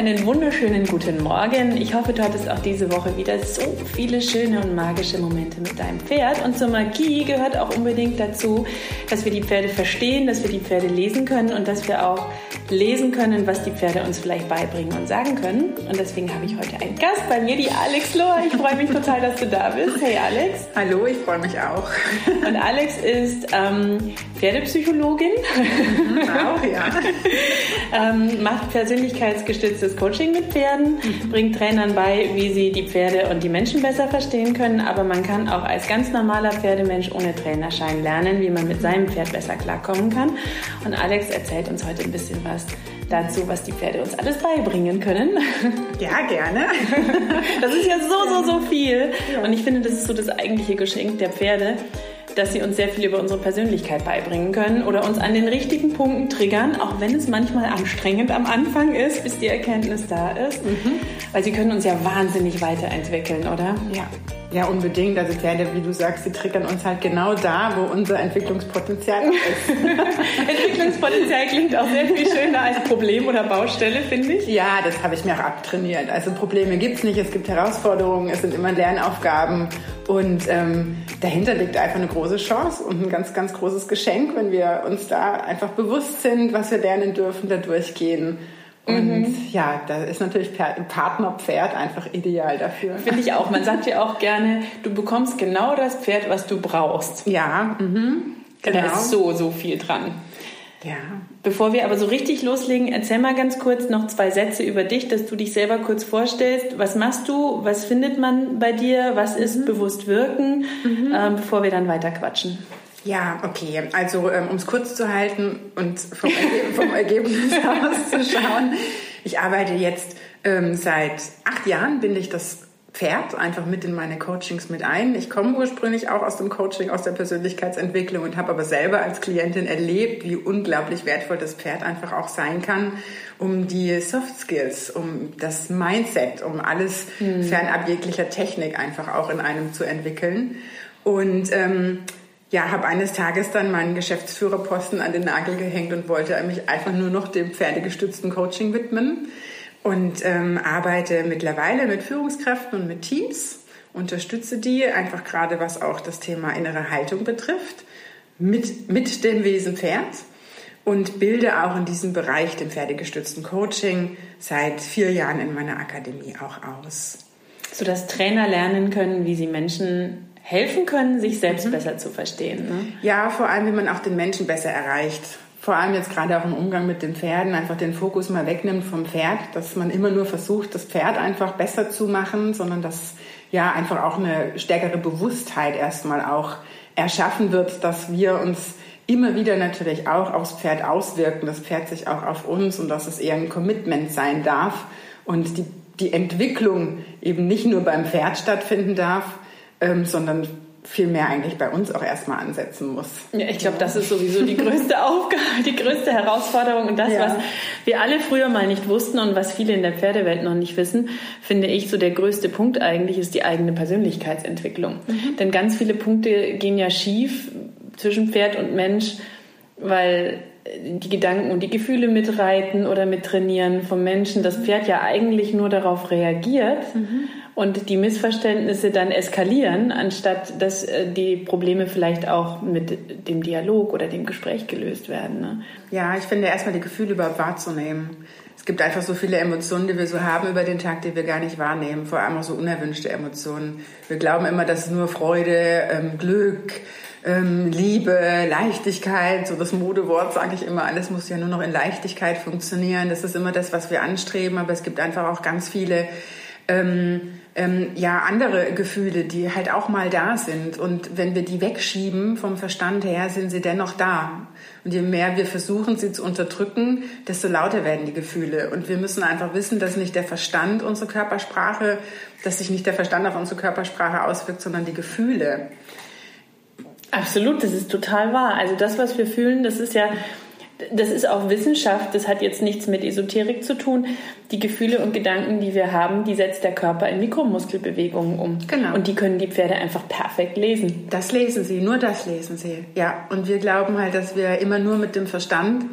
einen wunderschönen guten Morgen. Ich hoffe, du hattest auch diese Woche wieder so viele schöne und magische Momente mit deinem Pferd. Und zur Magie gehört auch unbedingt dazu, dass wir die Pferde verstehen, dass wir die Pferde lesen können und dass wir auch lesen können, was die Pferde uns vielleicht beibringen und sagen können. Und deswegen habe ich heute einen Gast bei mir, die Alex Lohr. Ich freue mich total, dass du da bist. Hey Alex. Hallo, ich freue mich auch. Und Alex ist ähm, Pferdepsychologin. Mhm, auch, ja. ähm, macht persönlichkeitsgestütztes Coaching mit Pferden, mhm. bringt Trainern bei, wie sie die Pferde und die Menschen besser verstehen können. Aber man kann auch als ganz normaler Pferdemensch ohne Trainerschein lernen, wie man mit seinem Pferd besser klarkommen kann. Und Alex erzählt uns heute ein bisschen was dazu, was die Pferde uns alles beibringen können. Ja, gerne. Das ist ja so, so, so viel. Und ich finde, das ist so das eigentliche Geschenk der Pferde, dass sie uns sehr viel über unsere Persönlichkeit beibringen können oder uns an den richtigen Punkten triggern, auch wenn es manchmal anstrengend am Anfang ist, bis die Erkenntnis da ist. Mhm. Weil sie können uns ja wahnsinnig weiterentwickeln, oder? Ja. Ja, unbedingt. Also Pferde, wie du sagst, die triggern uns halt genau da, wo unser Entwicklungspotenzial ist. Entwicklungspotenzial klingt auch sehr viel schöner als Problem oder Baustelle, finde ich. Ja, das habe ich mir auch abtrainiert. Also Probleme gibt es nicht, es gibt Herausforderungen, es sind immer Lernaufgaben und ähm, dahinter liegt einfach eine große Chance und ein ganz, ganz großes Geschenk, wenn wir uns da einfach bewusst sind, was wir lernen dürfen, da durchgehen. Und mhm. ja, da ist natürlich Partnerpferd einfach ideal dafür. Finde ich auch. Man sagt ja auch gerne, du bekommst genau das Pferd, was du brauchst. Ja, mhm. genau. Da ist so, so viel dran. Ja. Bevor wir aber so richtig loslegen, erzähl mal ganz kurz noch zwei Sätze über dich, dass du dich selber kurz vorstellst. Was machst du? Was findet man bei dir? Was ist mhm. bewusst wirken? Mhm. Ähm, bevor wir dann weiter quatschen. Ja, okay. Also ähm, um es kurz zu halten und vom, Erge vom Ergebnis auszuschauen. Ich arbeite jetzt ähm, seit acht Jahren, binde ich das Pferd einfach mit in meine Coachings mit ein. Ich komme ursprünglich auch aus dem Coaching, aus der Persönlichkeitsentwicklung und habe aber selber als Klientin erlebt, wie unglaublich wertvoll das Pferd einfach auch sein kann, um die Soft Skills, um das Mindset, um alles mhm. fernab jeglicher Technik einfach auch in einem zu entwickeln. Und ähm, ja, habe eines Tages dann meinen Geschäftsführerposten an den Nagel gehängt und wollte mich einfach nur noch dem pferdegestützten Coaching widmen und ähm, arbeite mittlerweile mit Führungskräften und mit Teams, unterstütze die einfach gerade was auch das Thema innere Haltung betrifft, mit, mit dem Wesen Pferd und bilde auch in diesem Bereich, dem pferdegestützten Coaching, seit vier Jahren in meiner Akademie auch aus. Sodass Trainer lernen können, wie sie Menschen helfen können, sich selbst mhm. besser zu verstehen. Ne? Ja, vor allem, wie man auch den Menschen besser erreicht. Vor allem jetzt gerade auch im Umgang mit den Pferden, einfach den Fokus mal wegnimmt vom Pferd, dass man immer nur versucht, das Pferd einfach besser zu machen, sondern dass ja einfach auch eine stärkere Bewusstheit erstmal auch erschaffen wird, dass wir uns immer wieder natürlich auch aufs Pferd auswirken, das Pferd sich auch auf uns und dass es eher ein Commitment sein darf und die, die Entwicklung eben nicht nur beim Pferd stattfinden darf, ähm, sondern viel mehr eigentlich bei uns auch erstmal ansetzen muss. Ja, ich glaube, das ist sowieso die größte Aufgabe, die größte Herausforderung und das, ja. was wir alle früher mal nicht wussten und was viele in der Pferdewelt noch nicht wissen, finde ich so der größte Punkt eigentlich ist die eigene Persönlichkeitsentwicklung. Mhm. Denn ganz viele Punkte gehen ja schief zwischen Pferd und Mensch, weil die Gedanken und die Gefühle mitreiten oder mittrainieren vom Menschen. Das Pferd ja eigentlich nur darauf reagiert. Mhm und die Missverständnisse dann eskalieren, anstatt dass äh, die Probleme vielleicht auch mit dem Dialog oder dem Gespräch gelöst werden. Ne? Ja, ich finde erstmal die Gefühle überhaupt wahrzunehmen. Es gibt einfach so viele Emotionen, die wir so haben über den Tag, die wir gar nicht wahrnehmen. Vor allem auch so unerwünschte Emotionen. Wir glauben immer, dass nur Freude, ähm, Glück, ähm, Liebe, Leichtigkeit, so das Modewort sage ich immer, alles muss ja nur noch in Leichtigkeit funktionieren. Das ist immer das, was wir anstreben, aber es gibt einfach auch ganz viele ähm, ähm, ja andere Gefühle, die halt auch mal da sind. Und wenn wir die wegschieben vom Verstand her, sind sie dennoch da. Und je mehr wir versuchen, sie zu unterdrücken, desto lauter werden die Gefühle. Und wir müssen einfach wissen, dass nicht der Verstand unsere Körpersprache, dass sich nicht der Verstand auf unsere Körpersprache auswirkt, sondern die Gefühle. Absolut, das ist total wahr. Also das, was wir fühlen, das ist ja, das ist auch Wissenschaft, das hat jetzt nichts mit Esoterik zu tun. Die Gefühle und Gedanken, die wir haben, die setzt der Körper in Mikromuskelbewegungen um. Genau. Und die können die Pferde einfach perfekt lesen. Das lesen sie, nur das lesen sie. Ja, und wir glauben halt, dass wir immer nur mit dem Verstand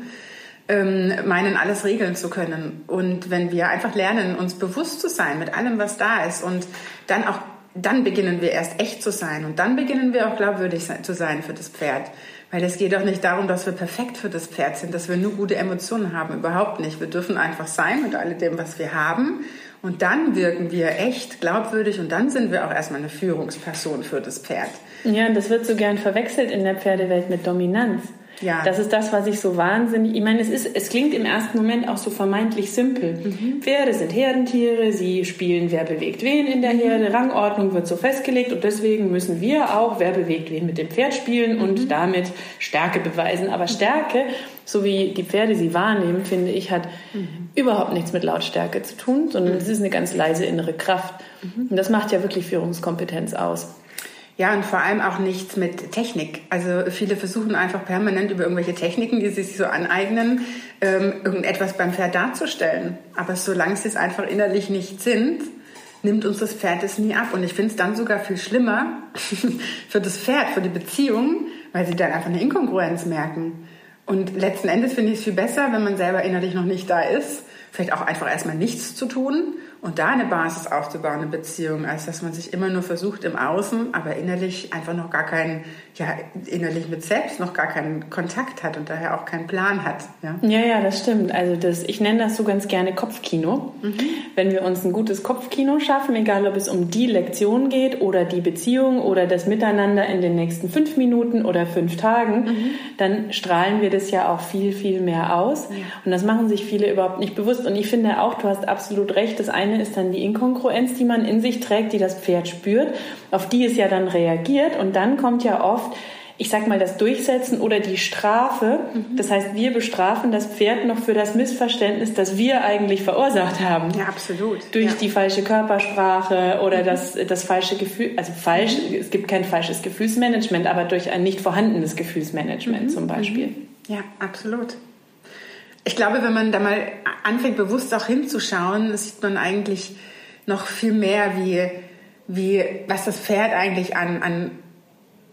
ähm, meinen, alles regeln zu können. Und wenn wir einfach lernen, uns bewusst zu sein mit allem, was da ist und dann auch dann beginnen wir erst echt zu sein und dann beginnen wir auch glaubwürdig zu sein für das Pferd. Weil es geht doch nicht darum, dass wir perfekt für das Pferd sind, dass wir nur gute Emotionen haben. Überhaupt nicht. Wir dürfen einfach sein mit all dem, was wir haben. Und dann wirken wir echt glaubwürdig und dann sind wir auch erstmal eine Führungsperson für das Pferd. Ja, das wird so gern verwechselt in der Pferdewelt mit Dominanz. Ja. Das ist das, was ich so wahnsinnig. Ich meine, es ist, es klingt im ersten Moment auch so vermeintlich simpel. Mhm. Pferde sind Herdentiere, sie spielen, wer bewegt wen in der mhm. Herde. Rangordnung wird so festgelegt und deswegen müssen wir auch, wer bewegt wen mit dem Pferd spielen und mhm. damit Stärke beweisen. Aber Stärke, so wie die Pferde sie wahrnehmen, finde ich, hat mhm. überhaupt nichts mit Lautstärke zu tun, sondern mhm. es ist eine ganz leise innere Kraft. Mhm. Und das macht ja wirklich Führungskompetenz aus. Ja, und vor allem auch nichts mit Technik. Also viele versuchen einfach permanent über irgendwelche Techniken, die sie sich so aneignen, ähm, irgendetwas beim Pferd darzustellen. Aber solange sie es einfach innerlich nicht sind, nimmt uns das Pferd es nie ab. Und ich finde es dann sogar viel schlimmer für das Pferd, für die Beziehung, weil sie dann einfach eine Inkongruenz merken. Und letzten Endes finde ich es viel besser, wenn man selber innerlich noch nicht da ist, vielleicht auch einfach erstmal nichts zu tun und da eine Basis aufzubauen, eine Beziehung, als dass man sich immer nur versucht im Außen, aber innerlich einfach noch gar keinen, ja, innerlich mit selbst noch gar keinen Kontakt hat und daher auch keinen Plan hat. Ja, ja, ja das stimmt. Also das, ich nenne das so ganz gerne Kopfkino. Mhm. Wenn wir uns ein gutes Kopfkino schaffen, egal ob es um die Lektion geht oder die Beziehung oder das Miteinander in den nächsten fünf Minuten oder fünf Tagen, mhm. dann strahlen wir das ja auch viel, viel mehr aus. Ja. Und das machen sich viele überhaupt nicht bewusst. Und ich finde auch, du hast absolut recht, das eine eine ist dann die Inkongruenz, die man in sich trägt, die das Pferd spürt, auf die es ja dann reagiert. Und dann kommt ja oft, ich sag mal, das Durchsetzen oder die Strafe. Mhm. Das heißt, wir bestrafen das Pferd noch für das Missverständnis, das wir eigentlich verursacht haben. Ja, absolut. Durch ja. die falsche Körpersprache oder mhm. das, das falsche Gefühl, also falsch, mhm. es gibt kein falsches Gefühlsmanagement, aber durch ein nicht vorhandenes Gefühlsmanagement mhm. zum Beispiel. Mhm. Ja, absolut. Ich glaube, wenn man da mal anfängt, bewusst auch hinzuschauen, sieht man eigentlich noch viel mehr, wie, wie was das Pferd eigentlich an, an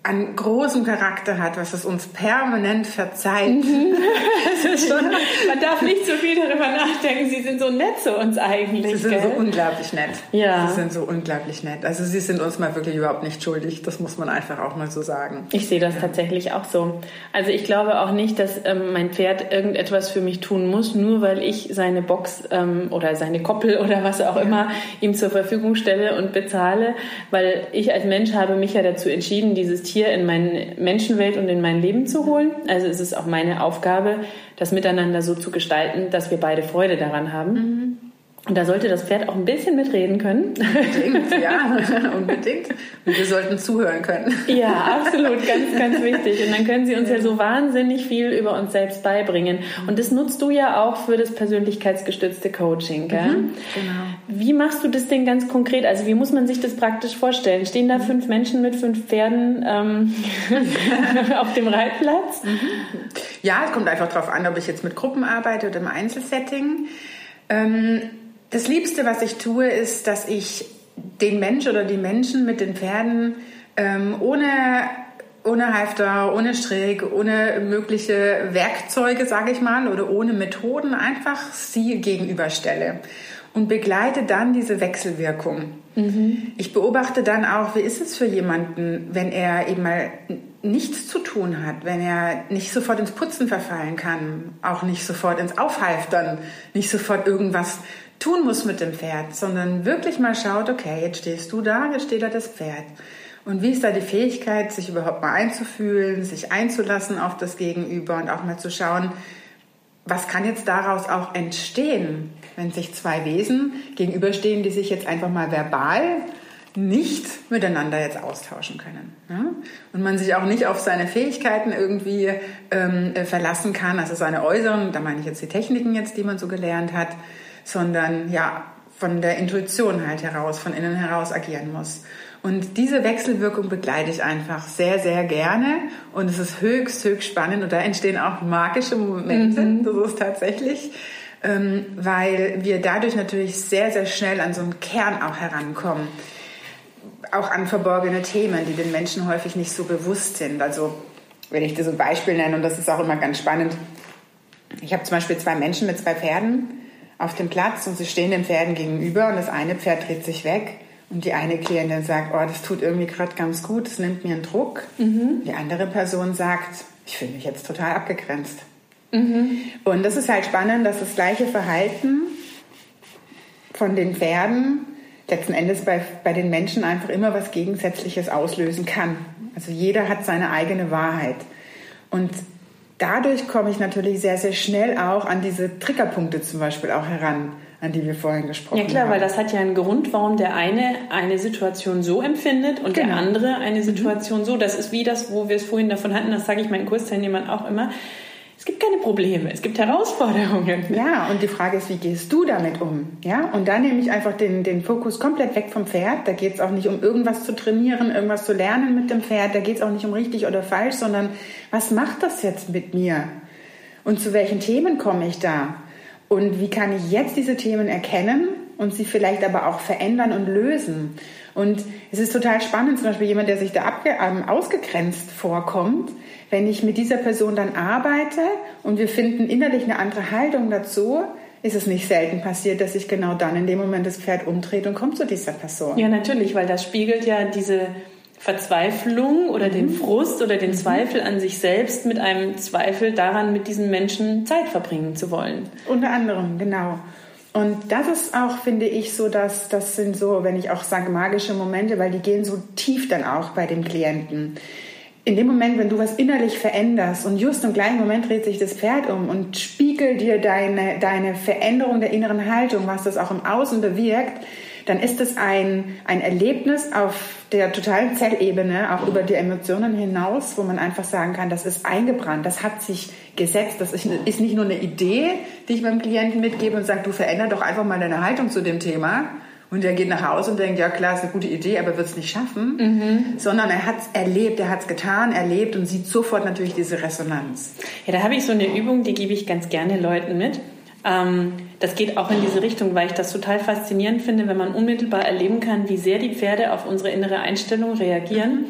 an großem Charakter hat, was es uns permanent verzeiht. Mhm. Schon, man darf nicht so viel darüber nachdenken. Sie sind so nett zu uns eigentlich. Sie sind gell? so unglaublich nett. Ja. Sie sind so unglaublich nett. Also sie sind uns mal wirklich überhaupt nicht schuldig. Das muss man einfach auch mal so sagen. Ich sehe das ja. tatsächlich auch so. Also ich glaube auch nicht, dass ähm, mein Pferd irgendetwas für mich tun muss, nur weil ich seine Box ähm, oder seine Koppel oder was auch ja. immer ihm zur Verfügung stelle und bezahle, weil ich als Mensch habe mich ja dazu entschieden, dieses Tier Tier in meine Menschenwelt und in mein Leben zu holen. Also es ist auch meine Aufgabe, das miteinander so zu gestalten, dass wir beide Freude daran haben. Mhm. Und da sollte das Pferd auch ein bisschen mitreden können. Unbedingt, ja, unbedingt. Und wir sollten zuhören können. Ja, absolut, ganz, ganz wichtig. Und dann können sie uns ja. ja so wahnsinnig viel über uns selbst beibringen. Und das nutzt du ja auch für das persönlichkeitsgestützte Coaching, gell? Mhm, genau. Wie machst du das denn ganz konkret? Also wie muss man sich das praktisch vorstellen? Stehen da fünf Menschen mit fünf Pferden ähm, auf dem Reitplatz? Mhm. Ja, es kommt einfach darauf an, ob ich jetzt mit Gruppen arbeite oder im Einzelsetting. Ähm, das Liebste, was ich tue, ist, dass ich den Mensch oder die Menschen mit den Pferden ähm, ohne ohne Halfter, ohne Strick, ohne mögliche Werkzeuge, sage ich mal, oder ohne Methoden einfach sie gegenüberstelle und begleite dann diese Wechselwirkung. Mhm. Ich beobachte dann auch, wie ist es für jemanden, wenn er eben mal nichts zu tun hat, wenn er nicht sofort ins Putzen verfallen kann, auch nicht sofort ins Aufhalftern, nicht sofort irgendwas tun muss mit dem Pferd, sondern wirklich mal schaut, okay, jetzt stehst du da, jetzt steht da das Pferd. Und wie ist da die Fähigkeit, sich überhaupt mal einzufühlen, sich einzulassen auf das Gegenüber und auch mal zu schauen, was kann jetzt daraus auch entstehen, wenn sich zwei Wesen gegenüberstehen, die sich jetzt einfach mal verbal nicht miteinander jetzt austauschen können. Ja? Und man sich auch nicht auf seine Fähigkeiten irgendwie ähm, äh, verlassen kann, also seine äußeren, da meine ich jetzt die Techniken jetzt, die man so gelernt hat, sondern ja, von der Intuition halt heraus, von innen heraus agieren muss. Und diese Wechselwirkung begleite ich einfach sehr, sehr gerne. Und es ist höchst, höchst spannend. Und da entstehen auch magische Momente. Mhm. Das ist tatsächlich, ähm, weil wir dadurch natürlich sehr, sehr schnell an so einen Kern auch herankommen auch an verborgene Themen, die den Menschen häufig nicht so bewusst sind. Also wenn ich das ein Beispiel nenne, und das ist auch immer ganz spannend. Ich habe zum Beispiel zwei Menschen mit zwei Pferden auf dem Platz und sie stehen den Pferden gegenüber und das eine Pferd dreht sich weg und die eine Klientin sagt, oh, das tut irgendwie gerade ganz gut, das nimmt mir einen Druck. Mhm. Die andere Person sagt, ich fühle mich jetzt total abgegrenzt. Mhm. Und das ist halt spannend, dass das gleiche Verhalten von den Pferden letzten Endes bei, bei den Menschen einfach immer was Gegensätzliches auslösen kann. Also jeder hat seine eigene Wahrheit. Und dadurch komme ich natürlich sehr, sehr schnell auch an diese Triggerpunkte zum Beispiel auch heran, an die wir vorhin gesprochen haben. Ja klar, haben. weil das hat ja einen Grund, warum der eine eine Situation so empfindet und genau. der andere eine Situation so. Das ist wie das, wo wir es vorhin davon hatten, das sage ich meinen Kursteilnehmern auch immer es gibt keine Probleme, es gibt Herausforderungen. Ja, und die Frage ist, wie gehst du damit um? Ja, und da nehme ich einfach den, den Fokus komplett weg vom Pferd. Da geht es auch nicht um irgendwas zu trainieren, irgendwas zu lernen mit dem Pferd. Da geht es auch nicht um richtig oder falsch, sondern was macht das jetzt mit mir? Und zu welchen Themen komme ich da? Und wie kann ich jetzt diese Themen erkennen und sie vielleicht aber auch verändern und lösen? Und es ist total spannend, zum Beispiel jemand, der sich da ähm, ausgegrenzt vorkommt, wenn ich mit dieser Person dann arbeite und wir finden innerlich eine andere Haltung dazu, ist es nicht selten passiert, dass sich genau dann in dem Moment das Pferd umdreht und kommt zu dieser Person. Ja, natürlich, weil das spiegelt ja diese Verzweiflung oder mhm. den Frust oder den mhm. Zweifel an sich selbst mit einem Zweifel daran, mit diesen Menschen Zeit verbringen zu wollen. Unter anderem, genau. Und das ist auch, finde ich, so, dass das sind so, wenn ich auch sage, magische Momente, weil die gehen so tief dann auch bei dem Klienten in dem Moment, wenn du was innerlich veränderst und just im gleichen Moment dreht sich das Pferd um und spiegelt dir deine, deine Veränderung der inneren Haltung, was das auch im Außen bewirkt, dann ist es ein, ein Erlebnis auf der totalen Zellebene, auch über die Emotionen hinaus, wo man einfach sagen kann, das ist eingebrannt, das hat sich gesetzt, das ist, nicht nur eine Idee, die ich meinem Klienten mitgebe und sage, du veränder doch einfach mal deine Haltung zu dem Thema, und er geht nach Hause und denkt, ja klar, ist eine gute Idee, aber wird es nicht schaffen. Mhm. Sondern er hat es erlebt, er hat es getan, erlebt und sieht sofort natürlich diese Resonanz. Ja, da habe ich so eine Übung, die gebe ich ganz gerne Leuten mit. Ähm, das geht auch in diese Richtung, weil ich das total faszinierend finde, wenn man unmittelbar erleben kann, wie sehr die Pferde auf unsere innere Einstellung reagieren. Mhm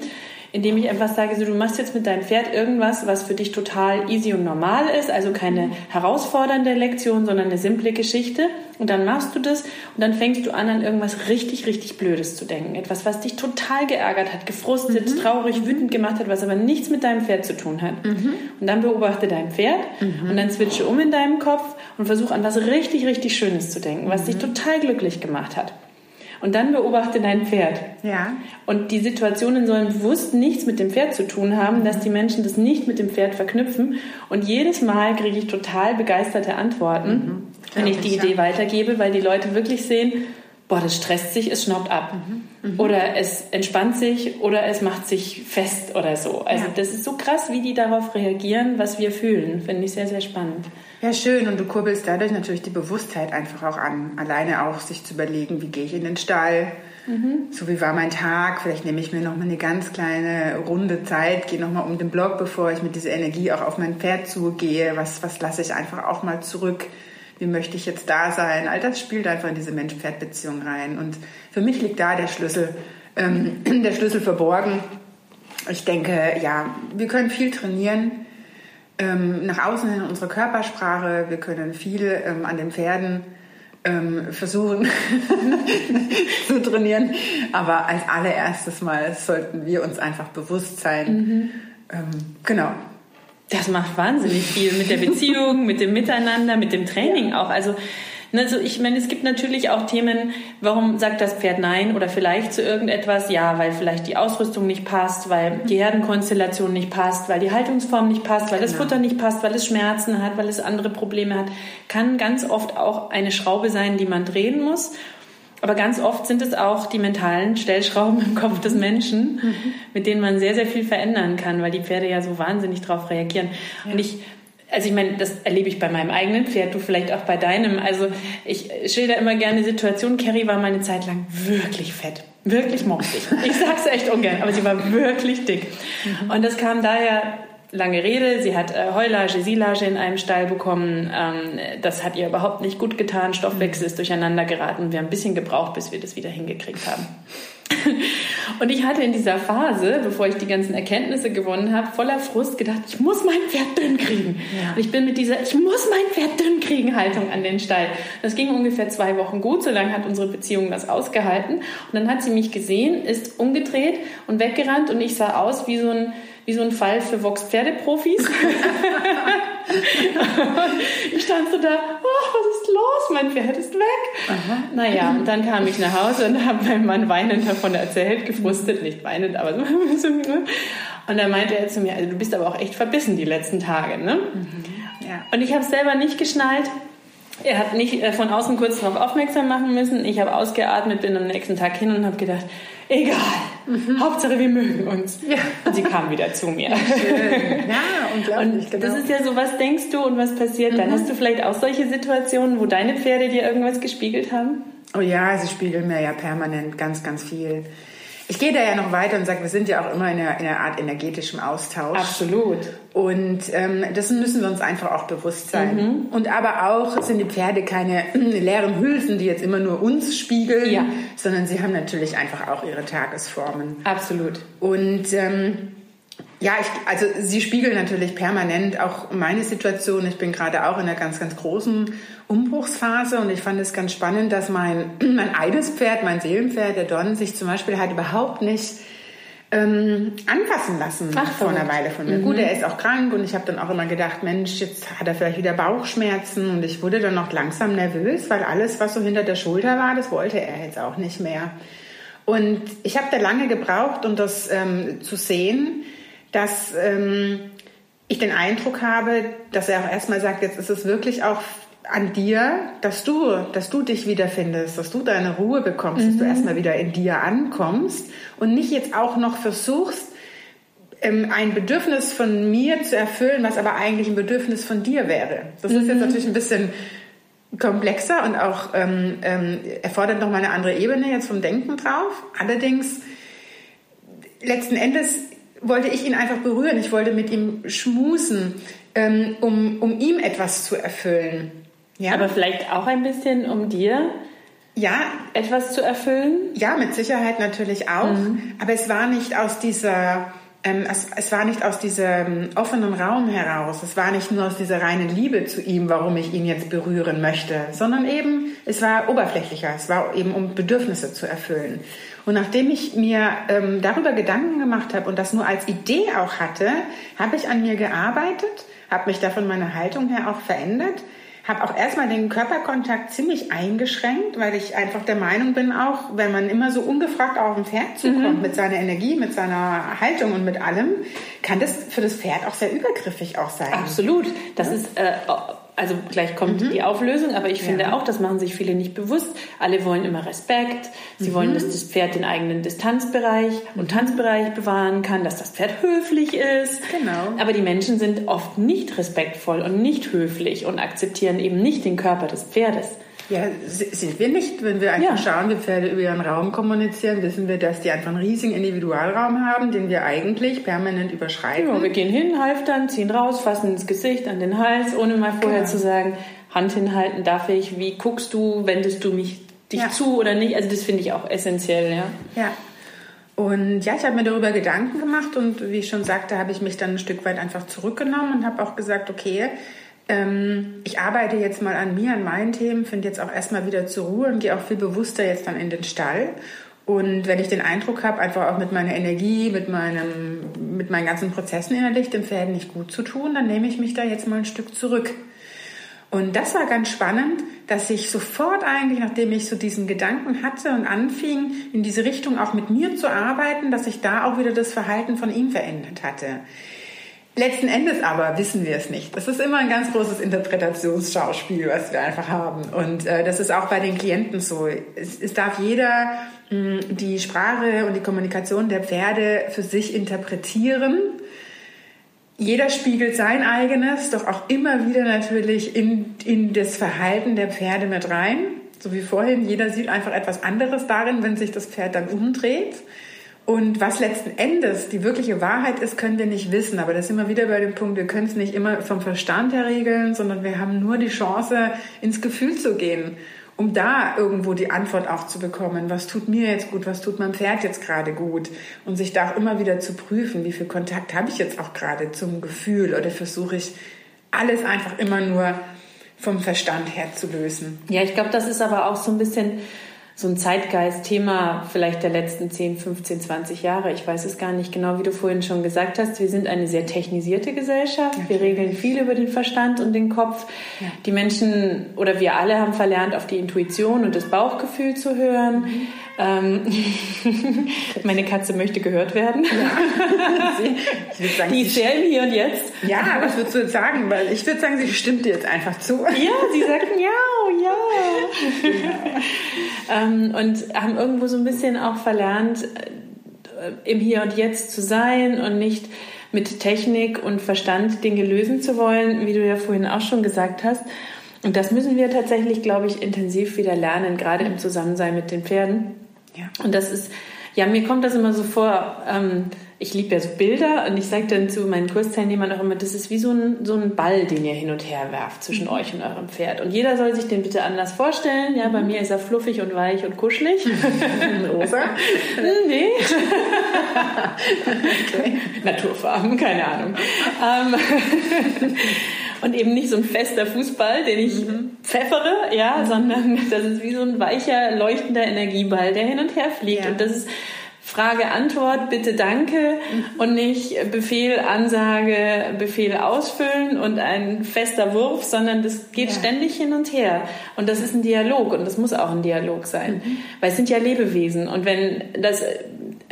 indem ich einfach sage, so, du machst jetzt mit deinem Pferd irgendwas, was für dich total easy und normal ist, also keine herausfordernde Lektion, sondern eine simple Geschichte. Und dann machst du das und dann fängst du an, an irgendwas richtig, richtig Blödes zu denken. Etwas, was dich total geärgert hat, gefrustet, mhm. traurig, wütend gemacht hat, was aber nichts mit deinem Pferd zu tun hat. Mhm. Und dann beobachte dein Pferd mhm. und dann switche um in deinem Kopf und versuch an was richtig, richtig Schönes zu denken, was dich mhm. total glücklich gemacht hat. Und dann beobachte dein Pferd. Ja. Und die Situationen sollen bewusst nichts mit dem Pferd zu tun haben, dass die Menschen das nicht mit dem Pferd verknüpfen. Und jedes Mal kriege ich total begeisterte Antworten, mhm. wenn ich die Idee ja. weitergebe, weil die Leute wirklich sehen, boah, das stresst sich, es schnaubt ab. Mhm. Mhm. Oder es entspannt sich oder es macht sich fest oder so. Also ja. das ist so krass, wie die darauf reagieren, was wir fühlen. Finde ich sehr, sehr spannend. Ja, schön. Und du kurbelst dadurch natürlich die Bewusstheit einfach auch an. Alleine auch sich zu überlegen, wie gehe ich in den Stall? Mhm. So wie war mein Tag? Vielleicht nehme ich mir noch mal eine ganz kleine runde Zeit, gehe noch mal um den Block, bevor ich mit dieser Energie auch auf mein Pferd zugehe. Was, was lasse ich einfach auch mal zurück? Wie möchte ich jetzt da sein? All das spielt einfach in diese Mensch-Pferd-Beziehung rein. Und für mich liegt da der Schlüssel, ähm, der Schlüssel verborgen. Ich denke, ja, wir können viel trainieren ähm, nach außen in unserer Körpersprache. Wir können viel ähm, an den Pferden ähm, versuchen zu trainieren. Aber als allererstes Mal sollten wir uns einfach bewusst sein. Mhm. Ähm, genau. Das macht wahnsinnig viel mit der Beziehung, mit dem Miteinander, mit dem Training auch. Also Also ich meine, es gibt natürlich auch Themen, warum sagt das Pferd Nein oder vielleicht zu irgendetwas? Ja, weil vielleicht die Ausrüstung nicht passt, weil die Herdenkonstellation nicht passt, weil die Haltungsform nicht passt, weil das Genau. Futter nicht passt, weil es Schmerzen hat, weil es andere Probleme hat. Kann ganz oft auch eine Schraube sein, die man drehen muss. Aber ganz oft sind es auch die mentalen Stellschrauben im Kopf des Menschen, mit denen man sehr, sehr viel verändern kann, weil die Pferde ja so wahnsinnig darauf reagieren. Und ich, also ich meine, das erlebe ich bei meinem eigenen Pferd, du vielleicht auch bei deinem. Also ich schilder immer gerne Situationen. Carrie war mal eine Zeit lang wirklich fett. Wirklich morsig. Ich sag's echt ungern, aber sie war wirklich dick. Und das kam daher, lange Rede, sie hat äh, Heulage, Silage in einem Stall bekommen. Ähm, das hat ihr überhaupt nicht gut getan. Stoffwechsel ist durcheinander geraten. Wir haben ein bisschen gebraucht, bis wir das wieder hingekriegt haben. Und ich hatte in dieser Phase, bevor ich die ganzen Erkenntnisse gewonnen habe, voller Frust gedacht, ich muss mein Pferd dünn kriegen. Und ich bin mit dieser, ich muss mein Pferd dünn kriegen Haltung an den Stall. Das ging ungefähr zwei Wochen gut, so lange hat unsere Beziehung das ausgehalten. Und dann hat sie mich gesehen, ist umgedreht und weggerannt und ich sah aus wie so ein, wie so ein Fall für Vox-Pferdeprofis. ich stand so da, oh, was ist los? Mein Pferd ist weg. Naja, und dann kam ich nach Hause und habe meinem Mann weinend davon erzählt, gefrustet, nicht weinend, aber so. Und dann meinte er zu mir, also du bist aber auch echt verbissen die letzten Tage, ne? Ja. Und ich habe es selber nicht geschnallt. Er hat nicht äh, von außen kurz darauf aufmerksam machen müssen. Ich habe ausgeatmet, bin am nächsten Tag hin und habe gedacht, egal, Hauptsache wir mögen uns. Ja. Und sie kam wieder zu mir. Ja, unglaublich, Und genau. das ist ja so, was denkst du und was passiert dann? Hast du vielleicht auch solche Situationen, wo deine Pferde dir irgendwas gespiegelt haben? Oh ja, sie spiegeln mir ja permanent ganz, ganz viel. Ich gehe da ja noch weiter und sage, wir sind ja auch immer in einer, in einer Art energetischem Austausch. Absolut. Und ähm, das müssen wir uns einfach auch bewusst sein. Und aber auch sind die Pferde keine leeren Hülsen, die jetzt immer nur uns spiegeln, Ja. sondern sie haben natürlich einfach auch ihre Tagesformen. Absolut. Und ähm, ja, ich, also sie spiegeln natürlich permanent auch meine Situation. Ich bin gerade auch in einer ganz, ganz großen Umbruchsphase und ich fand es ganz spannend, dass mein, mein Eidespferd, mein Seelenpferd, der Don, sich zum Beispiel halt überhaupt nicht ähm, anfassen lassen Ach, vor einer. Weile von mir. Gut, er ist auch krank und ich habe dann auch immer gedacht, Mensch, jetzt hat er vielleicht wieder Bauchschmerzen und ich wurde dann auch langsam nervös, weil alles, was so hinter der Schulter war, das wollte er jetzt auch nicht mehr. Und ich habe da lange gebraucht, um das ähm, zu sehen, dass ähm, ich den Eindruck habe, dass er auch erstmal sagt, jetzt ist es wirklich auch an dir, dass du, dass du dich wiederfindest, dass du deine Ruhe bekommst, dass du erstmal wieder in dir ankommst und nicht jetzt auch noch versuchst, ähm, ein Bedürfnis von mir zu erfüllen, was aber eigentlich ein Bedürfnis von dir wäre. Das ist jetzt natürlich ein bisschen komplexer und auch ähm, ähm, erfordert nochmal eine andere Ebene jetzt vom Denken drauf. Allerdings, letzten Endes wollte ich ihn einfach berühren. Ich wollte mit ihm schmusen, ähm, um, um ihm etwas zu erfüllen. Ja, Aber vielleicht auch ein bisschen, um dir ja, etwas zu erfüllen? Ja, mit Sicherheit natürlich auch. Aber es war nicht aus dieser, ähm, es, es war nicht aus diesem offenen Raum heraus. Es war nicht nur aus dieser reinen Liebe zu ihm, warum ich ihn jetzt berühren möchte, sondern eben, es war oberflächlicher. Es war eben, um Bedürfnisse zu erfüllen. Und nachdem ich mir ähm, darüber Gedanken gemacht habe und das nur als Idee auch hatte, habe ich an mir gearbeitet, habe mich da von meiner Haltung her auch verändert, habe auch erstmal den Körperkontakt ziemlich eingeschränkt, weil ich einfach der Meinung bin auch, wenn man immer so ungefragt auf ein Pferd zukommt mit seiner Energie, mit seiner Haltung und mit allem, kann das für das Pferd auch sehr übergriffig auch sein. Absolut. Das ist, äh, also gleich kommt die Auflösung, aber ich finde Ja. auch, das machen sich viele nicht bewusst. Alle wollen immer Respekt. Sie wollen, dass das Pferd den eigenen Distanzbereich und Tanzbereich bewahren kann, dass das Pferd höflich ist. Genau. Aber die Menschen sind oft nicht respektvoll und nicht höflich und akzeptieren eben nicht den Körper des Pferdes. Ja, sind wir nicht. Wenn wir einfach Ja. schauen, wie Pferde über ihren Raum kommunizieren, wissen wir, dass die einfach einen riesigen Individualraum haben, den wir eigentlich permanent überschreiten. Ja, wir gehen hin, halftern, ziehen raus, fassen ins Gesicht, an den Hals, ohne mal vorher Genau. zu sagen, Hand hinhalten darf ich, wie guckst du, wendest du mich dich Ja. zu oder nicht? Also das finde ich auch essentiell, ja. Ja. Und ja, ich habe mir darüber Gedanken gemacht und wie ich schon sagte, habe ich mich dann ein Stück weit einfach zurückgenommen und habe auch gesagt, okay, ähm, ich arbeite jetzt mal an mir, an meinen Themen, finde jetzt auch erstmal wieder zur Ruhe und gehe auch viel bewusster jetzt dann in den Stall. Und wenn ich den Eindruck habe, einfach auch mit meiner Energie, mit, meinem, mit meinen ganzen Prozessen innerlich dem Pferd nicht gut zu tun, dann nehme ich mich da jetzt mal ein Stück zurück. Und das war ganz spannend, dass ich sofort eigentlich, nachdem ich so diesen Gedanken hatte und anfing, in diese Richtung auch mit mir zu arbeiten, dass sich da auch wieder das Verhalten von ihm verändert hatte. Letzten Endes aber wissen wir es nicht. Das ist immer ein ganz großes Interpretationsschauspiel, was wir einfach haben. Und äh, das ist auch bei den Klienten so. Es, es darf jeder mh, die Sprache und die Kommunikation der Pferde für sich interpretieren. Jeder spiegelt sein eigenes, doch auch immer wieder natürlich in, in das Verhalten der Pferde mit rein. So wie vorhin, jeder sieht einfach etwas anderes darin, wenn sich das Pferd dann umdreht. Und was letzten Endes die wirkliche Wahrheit ist, können wir nicht wissen. Aber das sind wir wieder bei dem Punkt, wir können es nicht immer vom Verstand her regeln, sondern wir haben nur die Chance, ins Gefühl zu gehen, um da irgendwo die Antwort auch zu bekommen. Was tut mir jetzt gut? Was tut meinem Pferd jetzt gerade gut? Und sich da auch immer wieder zu prüfen, wie viel Kontakt habe ich jetzt auch gerade zum Gefühl? Oder versuche ich alles einfach immer nur vom Verstand her zu lösen? Ja, ich glaube, das ist aber auch so ein bisschen so ein Zeitgeist-Thema vielleicht der letzten 10, 15, 20 Jahre. Ich weiß es gar nicht genau, wie du vorhin schon gesagt hast. Wir sind eine sehr technisierte Gesellschaft. Wir regeln viel über den Verstand und den Kopf. Ja. Die Menschen oder wir alle haben verlernt, auf die Intuition und das Bauchgefühl zu hören. Mhm. Ähm, meine Katze möchte gehört werden. Ja. Sagen, die ist sehr Hier und Jetzt. Ja, was würdest du sagen? Weil ich würde sagen, sie stimmt dir jetzt einfach zu. Ja, sie sagt ja, ja. ja. ähm, und haben irgendwo so ein bisschen auch verlernt, äh, im Hier und Jetzt zu sein und nicht mit Technik und Verstand Dinge lösen zu wollen, wie du ja vorhin auch schon gesagt hast. Und das müssen wir tatsächlich, glaube ich, intensiv wieder lernen, gerade im Zusammensein mit den Pferden. Ja. Und das ist, ja, mir kommt das immer so vor, ähm, ich liebe ja so Bilder und ich sage dann zu meinen Kursteilnehmern auch immer, das ist wie so ein, so ein Ball, den ihr hin und her werft zwischen mhm. euch und eurem Pferd. Und jeder soll sich den bitte anders vorstellen. Ja, bei mhm. mir ist er fluffig und weich und kuschelig. Rosa? nee. okay. Naturfarben, keine Ahnung. Und eben nicht so ein fester Fußball, den ich mhm. pfeffere, ja, mhm. sondern das ist wie so ein weicher, leuchtender Energieball, der hin und her fliegt. Ja. Und das ist Frage, Antwort, bitte danke mhm. und nicht Befehl, Ansage, Befehl ausfüllen und ein fester Wurf, sondern das geht ja. ständig hin und her. Und das ist ein Dialog und das muss auch ein Dialog sein. Mhm. Weil es sind ja Lebewesen und wenn das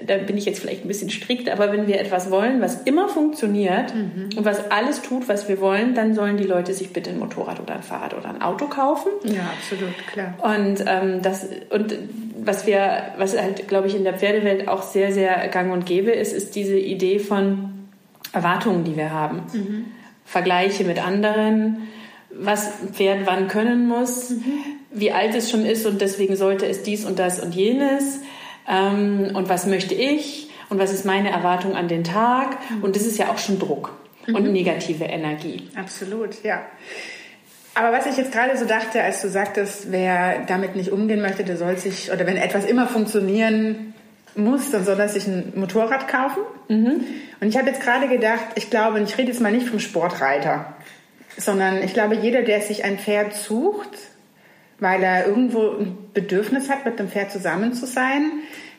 da bin ich jetzt vielleicht ein bisschen strikt, aber wenn wir etwas wollen, was immer funktioniert mhm. und was alles tut, was wir wollen, dann sollen die Leute sich bitte ein Motorrad oder ein Fahrrad oder ein Auto kaufen. Ja, absolut, klar. Und ähm, das und was wir, was halt, glaube ich, in der Pferdewelt auch sehr, sehr gang und gäbe ist, ist diese Idee von Erwartungen, die wir haben. Mhm. Vergleiche mit anderen, was ein Pferd wann können muss, mhm. wie alt es schon ist und deswegen sollte es dies und das und jenes ähm, und was möchte ich und was ist meine Erwartung an den Tag. Mhm. Und das ist ja auch schon Druck mhm. und negative Energie. Absolut, ja. Aber was ich jetzt gerade so dachte, als du sagtest, wer damit nicht umgehen möchte, der soll sich, oder wenn etwas immer funktionieren muss, dann soll er sich ein Motorrad kaufen. Mhm. Und ich habe jetzt gerade gedacht, ich glaube, und ich rede jetzt mal nicht vom Sportreiter, sondern ich glaube, jeder, der sich ein Pferd sucht, weil er irgendwo ein Bedürfnis hat, mit dem Pferd zusammen zu sein,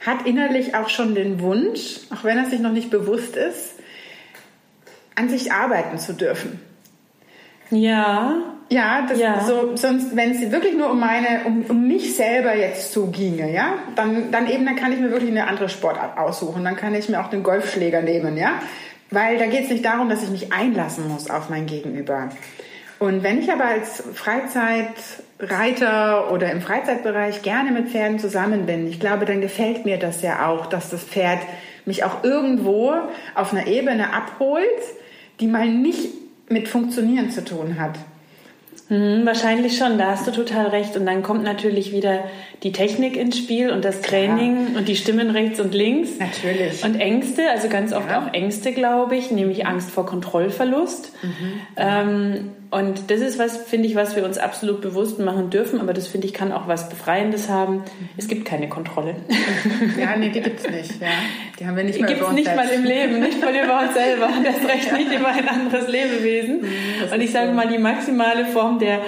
hat innerlich auch schon den Wunsch, auch wenn er sich noch nicht bewusst ist, an sich arbeiten zu dürfen. Ja. Ja, das, ja. So, sonst, wenn es wirklich nur um meine, um, um mich selber jetzt so ginge, ja, dann, dann eben, dann kann ich mir wirklich eine andere Sportart aussuchen. Dann kann ich mir auch den Golfschläger nehmen, ja. Weil da geht es nicht darum, dass ich mich einlassen muss auf mein Gegenüber. Und wenn ich aber als Freizeitreiter oder im Freizeitbereich gerne mit Pferden zusammen bin, ich glaube, dann gefällt mir das ja auch, dass das Pferd mich auch irgendwo auf einer Ebene abholt, die mal nicht mit Funktionieren zu tun hat. Hm, wahrscheinlich schon, da hast du total recht. Und dann kommt natürlich wieder die Technik ins Spiel und das Training ja. und die Stimmen rechts und links. Natürlich. Und Ängste, also ganz oft ja. auch Ängste, glaube ich, nämlich Angst vor Kontrollverlust. Mhm. Ähm, und das ist was, finde ich, was wir uns absolut bewusst machen dürfen, aber das finde ich kann auch was Befreiendes haben. Es gibt keine Kontrolle. Ja, nee, die gibt es nicht. Ja. Die haben wir nicht mal Die gibt es nicht selbst. mal im Leben, nicht mal über uns selber. Das recht nicht über ein anderes Lebewesen. Mhm, und ich sage so. mal, die maximale Form der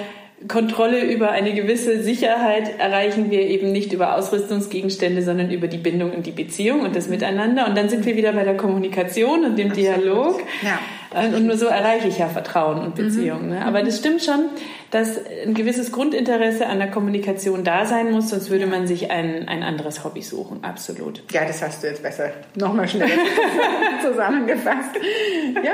Kontrolle über eine gewisse Sicherheit erreichen wir eben nicht über Ausrüstungsgegenstände, sondern über die Bindung und die Beziehung und das Miteinander. Und dann sind wir wieder bei der Kommunikation und dem Absolut. Dialog. Ja. Und nur so erreiche ich ja Vertrauen und Beziehung. Ne? Aber das stimmt schon, dass ein gewisses Grundinteresse an der Kommunikation da sein muss, sonst würde man sich ein, ein anderes Hobby suchen. Absolut. Ja, das hast du jetzt besser nochmal schneller zusammengefasst. Ja,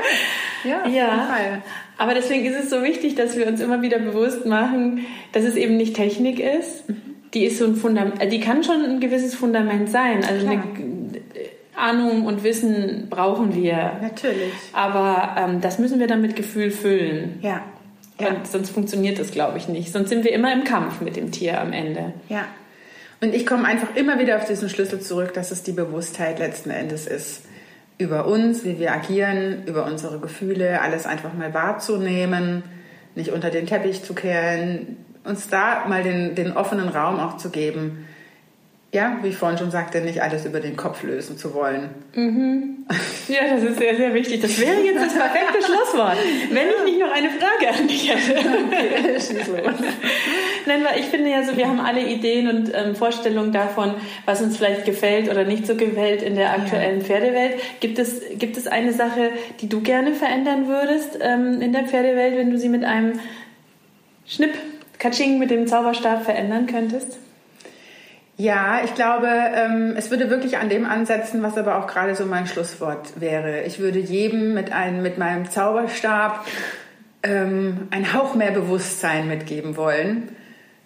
ja, ja. Aber deswegen ist es so wichtig, dass wir uns immer wieder bewusst machen, dass es eben nicht Technik ist. Die ist so ein Fundament, die kann schon ein gewisses Fundament sein. Also Klar. eine Ahnung und Wissen brauchen wir. Natürlich. Aber ähm, das müssen wir dann mit Gefühl füllen. Ja. Ja. Sonst funktioniert das, glaube ich, nicht. Sonst sind wir immer im Kampf mit dem Tier am Ende. Ja. Und ich komme einfach immer wieder auf diesen Schlüssel zurück, dass es die Bewusstheit letzten Endes ist. Über uns, wie wir agieren, über unsere Gefühle, alles einfach mal wahrzunehmen, nicht unter den Teppich zu kehren, uns da mal den, den offenen Raum auch zu geben ja, wie ich vorhin schon sagte, nicht alles über den Kopf lösen zu wollen. Mhm. Ja, das ist sehr, sehr wichtig. Das wäre jetzt das perfekte Schlusswort, wenn ich nicht noch eine Frage an dich hätte. Okay, Nein, weil ich finde ja so, wir haben alle Ideen und ähm, Vorstellungen davon, was uns vielleicht gefällt oder nicht so gefällt in der aktuellen ja. Pferdewelt. Gibt es, gibt es eine Sache, die du gerne verändern würdest ähm, in der Pferdewelt, wenn du sie mit einem Schnipp, Katsching mit dem Zauberstab verändern könntest? Ja, ich glaube, ähm, es würde wirklich an dem ansetzen, was aber auch gerade so mein Schlusswort wäre. Ich würde jedem mit, einem, mit meinem Zauberstab ähm, einen Hauch mehr Bewusstsein mitgeben wollen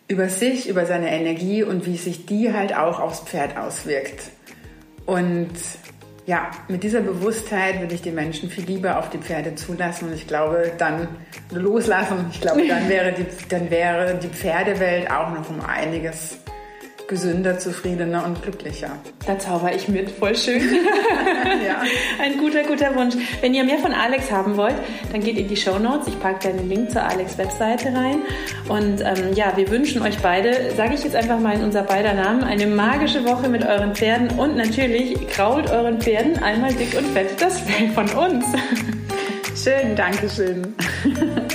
über sich, über seine Energie und wie sich die halt auch aufs Pferd auswirkt. Und ja, mit dieser Bewusstheit würde ich die Menschen viel lieber auf die Pferde zulassen und ich glaube, dann loslassen. Ich glaube, dann wäre die, dann wäre die Pferdewelt auch noch um einiges gesünder, zufriedener und glücklicher. Da zauber ich mit, voll schön. ja. Ein guter, guter Wunsch. Wenn ihr mehr von Alex haben wollt, dann geht in die Show Notes. Ich packe den Link zur Alex Webseite rein. Und ähm, ja, wir wünschen euch beide, sage ich jetzt einfach mal in unser beider Namen, eine magische Woche mit euren Pferden und natürlich krault euren Pferden einmal dick und fett das Fell von uns. Schön, danke schön.